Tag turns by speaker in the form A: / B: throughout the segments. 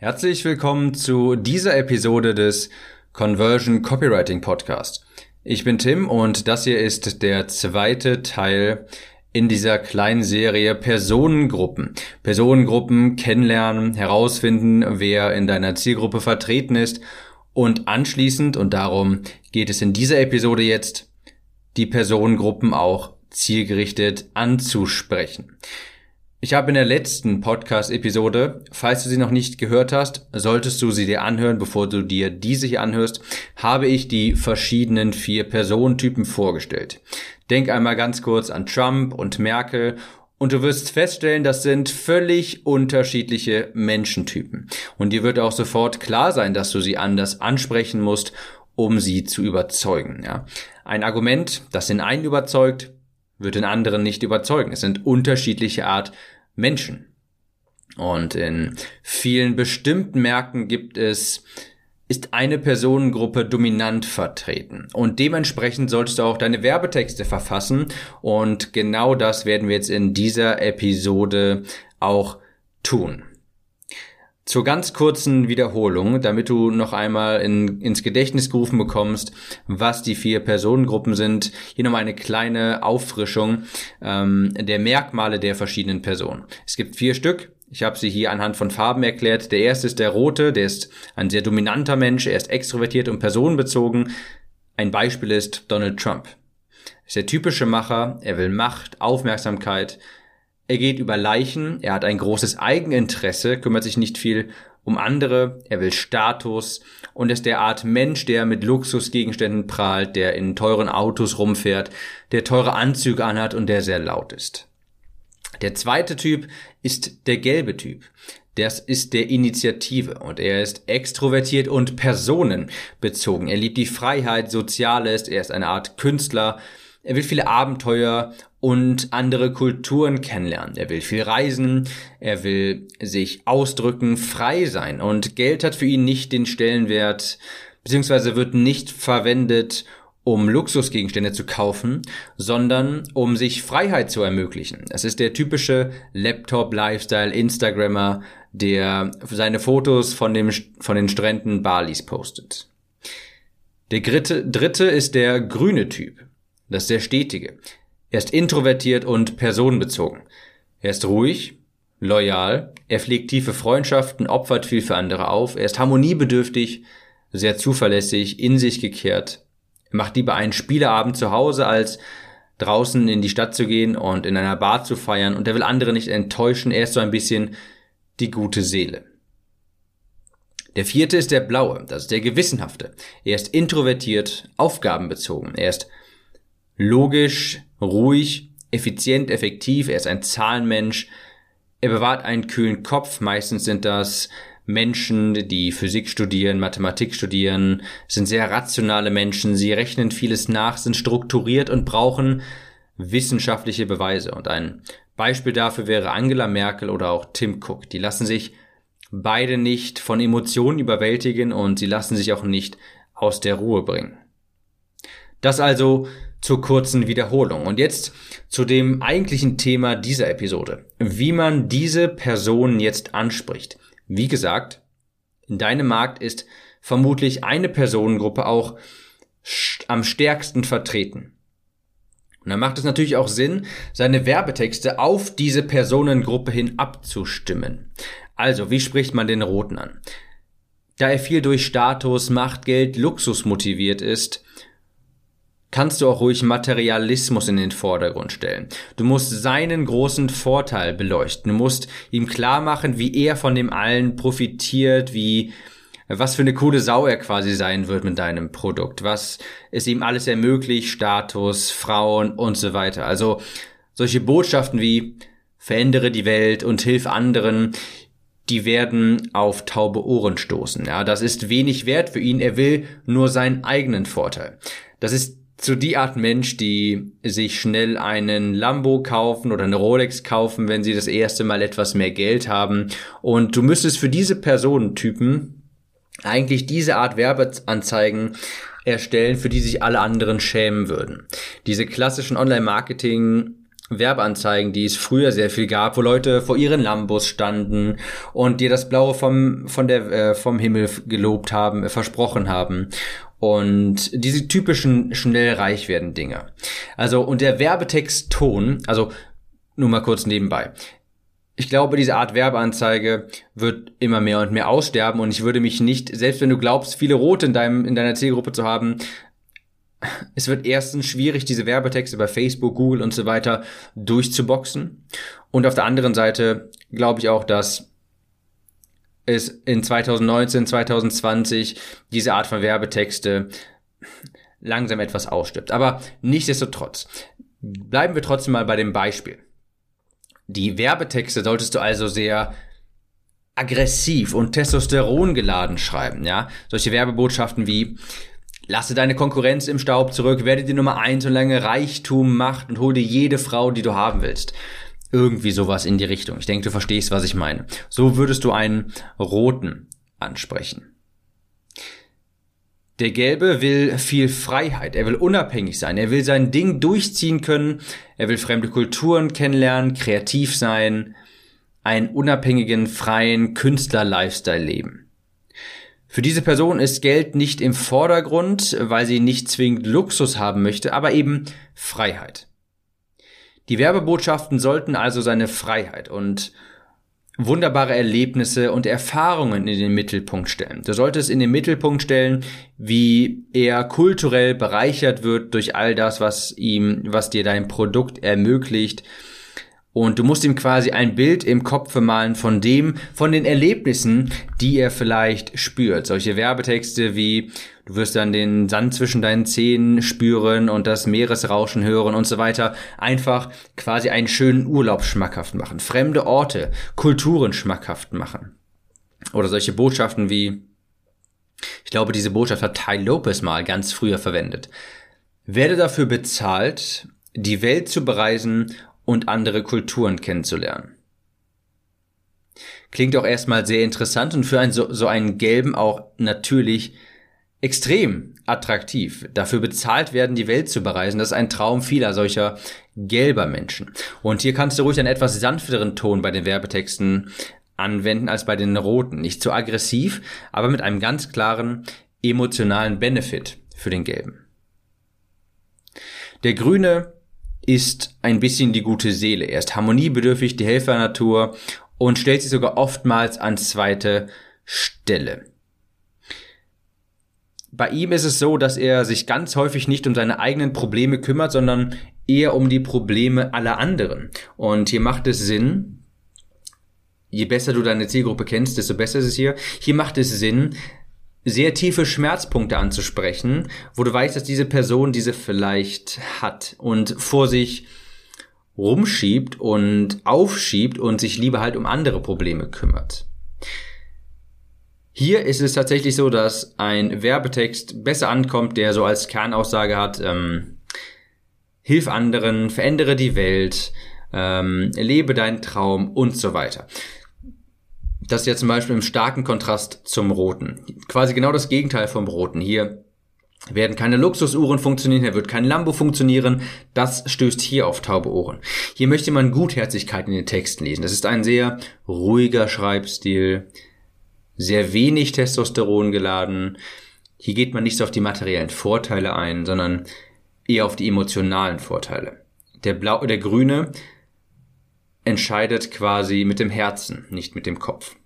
A: Herzlich willkommen zu dieser Episode des Conversion Copywriting Podcast. Ich bin Tim und das hier ist der zweite Teil in dieser kleinen Serie Personengruppen. Personengruppen kennenlernen, herausfinden, wer in deiner Zielgruppe vertreten ist und anschließend, und darum geht es in dieser Episode jetzt, die Personengruppen auch zielgerichtet anzusprechen. Ich habe in der letzten Podcast-Episode, falls du sie noch nicht gehört hast, solltest du sie dir anhören, bevor du dir diese hier anhörst, habe ich die verschiedenen vier Personentypen vorgestellt. Denk einmal ganz kurz an Trump und Merkel und du wirst feststellen, das sind völlig unterschiedliche Menschentypen. Und dir wird auch sofort klar sein, dass du sie anders ansprechen musst, um sie zu überzeugen. Ja. Ein Argument, das den einen überzeugt, wird den anderen nicht überzeugen. Es sind unterschiedliche Art Menschen. Und in vielen bestimmten Märkten gibt es ist eine Personengruppe dominant vertreten. Und dementsprechend solltest du auch deine Werbetexte verfassen. Und genau das werden wir jetzt in dieser Episode auch tun. Zur ganz kurzen Wiederholung, damit du noch einmal in, ins Gedächtnis gerufen bekommst, was die vier Personengruppen sind. Hier nochmal eine kleine Auffrischung ähm, der Merkmale der verschiedenen Personen. Es gibt vier Stück. Ich habe sie hier anhand von Farben erklärt. Der erste ist der rote, der ist ein sehr dominanter Mensch, er ist extrovertiert und personenbezogen. Ein Beispiel ist Donald Trump. Er ist der typische Macher, er will Macht, Aufmerksamkeit, er geht über Leichen, er hat ein großes Eigeninteresse, kümmert sich nicht viel um andere, er will Status und ist der Art Mensch, der mit Luxusgegenständen prahlt, der in teuren Autos rumfährt, der teure Anzüge anhat und der sehr laut ist. Der zweite Typ ist der gelbe Typ. Das ist der Initiative und er ist extrovertiert und personenbezogen. Er liebt die Freiheit, Soziales, er ist eine Art Künstler, er will viele Abenteuer und andere Kulturen kennenlernen. Er will viel reisen, er will sich ausdrücken, frei sein und Geld hat für ihn nicht den Stellenwert, beziehungsweise wird nicht verwendet, um Luxusgegenstände zu kaufen, sondern um sich Freiheit zu ermöglichen. Es ist der typische Laptop-Lifestyle-Instagrammer, der seine Fotos von, dem, von den Stränden Balis postet. Der dritte, dritte ist der grüne Typ. Das ist der stetige. Er ist introvertiert und personenbezogen. Er ist ruhig, loyal, er pflegt tiefe Freundschaften, opfert viel für andere auf, er ist harmoniebedürftig, sehr zuverlässig, in sich gekehrt. Er macht lieber einen Spieleabend zu Hause, als draußen in die Stadt zu gehen und in einer Bar zu feiern und er will andere nicht enttäuschen, er ist so ein bisschen die gute Seele. Der vierte ist der blaue, das ist der gewissenhafte. Er ist introvertiert, aufgabenbezogen, er ist logisch, ruhig, effizient, effektiv, er ist ein Zahlenmensch, er bewahrt einen kühlen Kopf, meistens sind das Menschen, die Physik studieren, Mathematik studieren, sind sehr rationale Menschen, sie rechnen vieles nach, sind strukturiert und brauchen wissenschaftliche Beweise. Und ein Beispiel dafür wäre Angela Merkel oder auch Tim Cook. Die lassen sich beide nicht von Emotionen überwältigen und sie lassen sich auch nicht aus der Ruhe bringen. Das also zur kurzen Wiederholung. Und jetzt zu dem eigentlichen Thema dieser Episode. Wie man diese Person jetzt anspricht. Wie gesagt, in deinem Markt ist vermutlich eine Personengruppe auch am stärksten vertreten. Und dann macht es natürlich auch Sinn, seine Werbetexte auf diese Personengruppe hin abzustimmen. Also, wie spricht man den Roten an? Da er viel durch Status, Macht, Geld, Luxus motiviert ist, kannst du auch ruhig Materialismus in den Vordergrund stellen. Du musst seinen großen Vorteil beleuchten. Du musst ihm klar machen, wie er von dem allen profitiert, wie was für eine coole Sau er quasi sein wird mit deinem Produkt, was es ihm alles ermöglicht, Status, Frauen und so weiter. Also solche Botschaften wie verändere die Welt und hilf anderen, die werden auf taube Ohren stoßen. Ja, das ist wenig wert für ihn. Er will nur seinen eigenen Vorteil. Das ist so die Art Mensch, die sich schnell einen Lambo kaufen oder eine Rolex kaufen, wenn sie das erste Mal etwas mehr Geld haben. Und du müsstest für diese Personentypen eigentlich diese Art Werbeanzeigen erstellen, für die sich alle anderen schämen würden. Diese klassischen Online-Marketing Werbeanzeigen, die es früher sehr viel gab, wo Leute vor ihren Lambos standen und dir das Blaue vom, von der, äh, vom Himmel gelobt haben, äh, versprochen haben. Und diese typischen schnell reich werden Dinge. Also, und der Werbetextton, also nur mal kurz nebenbei. Ich glaube, diese Art Werbeanzeige wird immer mehr und mehr aussterben und ich würde mich nicht, selbst wenn du glaubst, viele Rote in deinem, in deiner Zielgruppe zu haben, es wird erstens schwierig, diese Werbetexte bei Facebook, Google und so weiter durchzuboxen. Und auf der anderen Seite glaube ich auch, dass es in 2019, 2020 diese Art von Werbetexte langsam etwas ausstirbt. Aber nichtsdestotrotz, bleiben wir trotzdem mal bei dem Beispiel. Die Werbetexte solltest du also sehr aggressiv und Testosteron geladen schreiben, ja? Solche Werbebotschaften wie Lasse deine Konkurrenz im Staub zurück, werde die Nummer eins und lange Reichtum, Macht und hol dir jede Frau, die du haben willst. Irgendwie sowas in die Richtung. Ich denke, du verstehst, was ich meine. So würdest du einen roten ansprechen. Der Gelbe will viel Freiheit, er will unabhängig sein, er will sein Ding durchziehen können, er will fremde Kulturen kennenlernen, kreativ sein, einen unabhängigen, freien Künstler-Lifestyle leben. Für diese Person ist Geld nicht im Vordergrund, weil sie nicht zwingend Luxus haben möchte, aber eben Freiheit. Die Werbebotschaften sollten also seine Freiheit und wunderbare Erlebnisse und Erfahrungen in den Mittelpunkt stellen. Du solltest in den Mittelpunkt stellen, wie er kulturell bereichert wird durch all das, was ihm, was dir dein Produkt ermöglicht, und du musst ihm quasi ein Bild im Kopf malen von dem, von den Erlebnissen, die er vielleicht spürt. Solche Werbetexte wie, du wirst dann den Sand zwischen deinen Zähnen spüren und das Meeresrauschen hören und so weiter. Einfach quasi einen schönen Urlaub schmackhaft machen. Fremde Orte, Kulturen schmackhaft machen. Oder solche Botschaften wie, ich glaube, diese Botschaft hat Ty Lopez mal ganz früher verwendet. Werde dafür bezahlt, die Welt zu bereisen und andere Kulturen kennenzulernen. Klingt auch erstmal sehr interessant und für einen, so, so einen gelben auch natürlich extrem attraktiv. Dafür bezahlt werden, die Welt zu bereisen. Das ist ein Traum vieler solcher gelber Menschen. Und hier kannst du ruhig einen etwas sanfteren Ton bei den Werbetexten anwenden als bei den roten. Nicht zu aggressiv, aber mit einem ganz klaren emotionalen Benefit für den gelben. Der grüne ist ein bisschen die gute Seele. Er ist harmoniebedürftig, die Helfernatur und stellt sich sogar oftmals an zweite Stelle. Bei ihm ist es so, dass er sich ganz häufig nicht um seine eigenen Probleme kümmert, sondern eher um die Probleme aller anderen. Und hier macht es Sinn, je besser du deine Zielgruppe kennst, desto besser ist es hier. Hier macht es Sinn, sehr tiefe Schmerzpunkte anzusprechen, wo du weißt, dass diese Person diese vielleicht hat und vor sich rumschiebt und aufschiebt und sich lieber halt um andere Probleme kümmert. Hier ist es tatsächlich so, dass ein Werbetext besser ankommt, der so als Kernaussage hat, ähm, hilf anderen, verändere die Welt, ähm, lebe deinen Traum und so weiter. Das ist ja zum Beispiel im starken Kontrast zum Roten. Quasi genau das Gegenteil vom Roten. Hier werden keine Luxusuhren funktionieren, hier wird kein Lambo funktionieren. Das stößt hier auf taube Ohren. Hier möchte man Gutherzigkeit in den Texten lesen. Das ist ein sehr ruhiger Schreibstil, sehr wenig Testosteron geladen. Hier geht man nicht so auf die materiellen Vorteile ein, sondern eher auf die emotionalen Vorteile. Der Blau, der Grüne entscheidet quasi mit dem Herzen, nicht mit dem Kopf.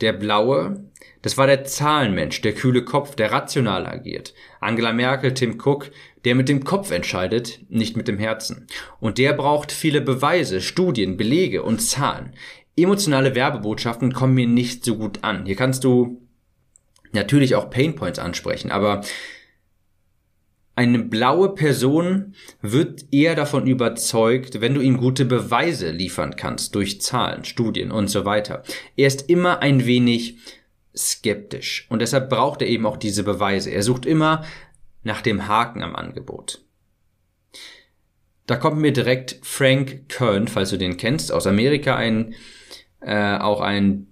A: Der Blaue, das war der Zahlenmensch, der kühle Kopf, der rational agiert. Angela Merkel, Tim Cook, der mit dem Kopf entscheidet, nicht mit dem Herzen. Und der braucht viele Beweise, Studien, Belege und Zahlen. Emotionale Werbebotschaften kommen mir nicht so gut an. Hier kannst du natürlich auch Painpoints ansprechen, aber eine blaue Person wird eher davon überzeugt, wenn du ihm gute Beweise liefern kannst durch Zahlen, Studien und so weiter. Er ist immer ein wenig skeptisch und deshalb braucht er eben auch diese Beweise. Er sucht immer nach dem Haken am Angebot. Da kommt mir direkt Frank Kern, falls du den kennst, aus Amerika, ein äh, auch ein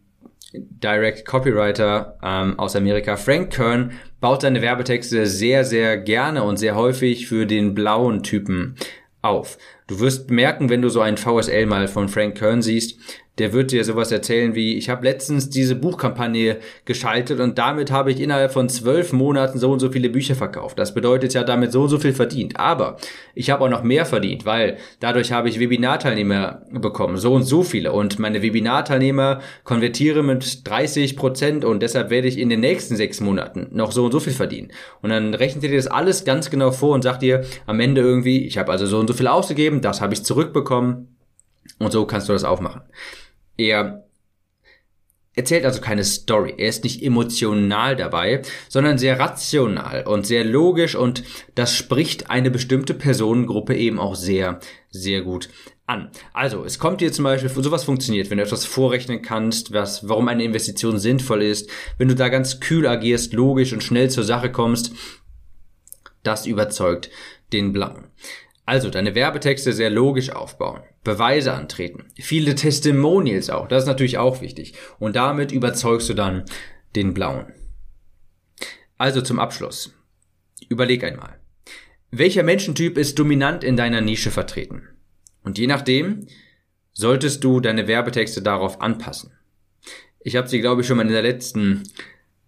A: Direct Copywriter ähm, aus Amerika. Frank Kern baut seine Werbetexte sehr, sehr gerne und sehr häufig für den blauen Typen auf. Du wirst merken, wenn du so ein VSL mal von Frank Kern siehst, der wird dir sowas erzählen wie, ich habe letztens diese Buchkampagne geschaltet und damit habe ich innerhalb von zwölf Monaten so und so viele Bücher verkauft. Das bedeutet ja damit so und so viel verdient. Aber ich habe auch noch mehr verdient, weil dadurch habe ich Webinarteilnehmer bekommen, so und so viele. Und meine Webinarteilnehmer konvertieren mit 30 Prozent und deshalb werde ich in den nächsten sechs Monaten noch so und so viel verdienen. Und dann rechnet ihr das alles ganz genau vor und sagt dir am Ende irgendwie, ich habe also so und so viel ausgegeben, das habe ich zurückbekommen. Und so kannst du das auch machen. Er erzählt also keine Story. Er ist nicht emotional dabei, sondern sehr rational und sehr logisch und das spricht eine bestimmte Personengruppe eben auch sehr, sehr gut an. Also, es kommt dir zum Beispiel, sowas funktioniert, wenn du etwas vorrechnen kannst, was, warum eine Investition sinnvoll ist, wenn du da ganz kühl agierst, logisch und schnell zur Sache kommst, das überzeugt den Blauen. Also deine Werbetexte sehr logisch aufbauen, Beweise antreten, viele Testimonials auch, das ist natürlich auch wichtig. Und damit überzeugst du dann den Blauen. Also zum Abschluss. Überleg einmal. Welcher Menschentyp ist dominant in deiner Nische vertreten? Und je nachdem solltest du deine Werbetexte darauf anpassen. Ich habe sie, glaube ich, schon mal in der letzten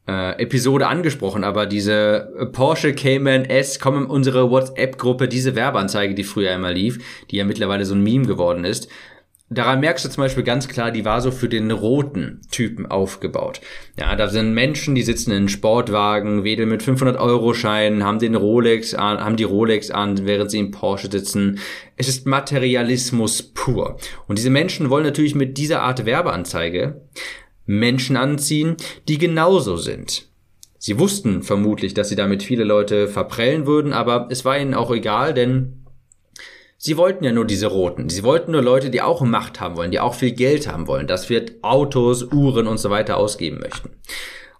A: äh, Episode angesprochen, aber diese äh, Porsche Cayman S kommen in unsere WhatsApp-Gruppe, diese Werbeanzeige, die früher einmal lief, die ja mittlerweile so ein Meme geworden ist. Daran merkst du zum Beispiel ganz klar, die war so für den roten Typen aufgebaut. Ja, da sind Menschen, die sitzen in Sportwagen, wedeln mit 500 Euro Scheinen, haben den Rolex an, haben die Rolex an, während sie im Porsche sitzen. Es ist Materialismus pur. Und diese Menschen wollen natürlich mit dieser Art Werbeanzeige Menschen anziehen, die genauso sind. Sie wussten vermutlich, dass sie damit viele Leute verprellen würden, aber es war ihnen auch egal, denn sie wollten ja nur diese Roten. Sie wollten nur Leute, die auch Macht haben wollen, die auch viel Geld haben wollen, das wird Autos, Uhren und so weiter ausgeben möchten.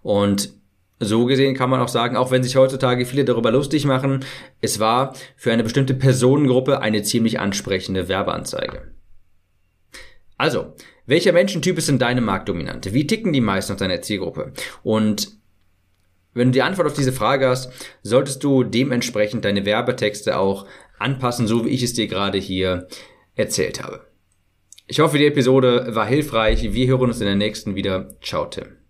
A: Und so gesehen kann man auch sagen, auch wenn sich heutzutage viele darüber lustig machen, es war für eine bestimmte Personengruppe eine ziemlich ansprechende Werbeanzeige. Also, welcher Menschentyp ist in deinem Markt dominant? Wie ticken die meisten aus deiner Zielgruppe? Und wenn du die Antwort auf diese Frage hast, solltest du dementsprechend deine Werbetexte auch anpassen, so wie ich es dir gerade hier erzählt habe. Ich hoffe, die Episode war hilfreich. Wir hören uns in der nächsten wieder. Ciao, Tim.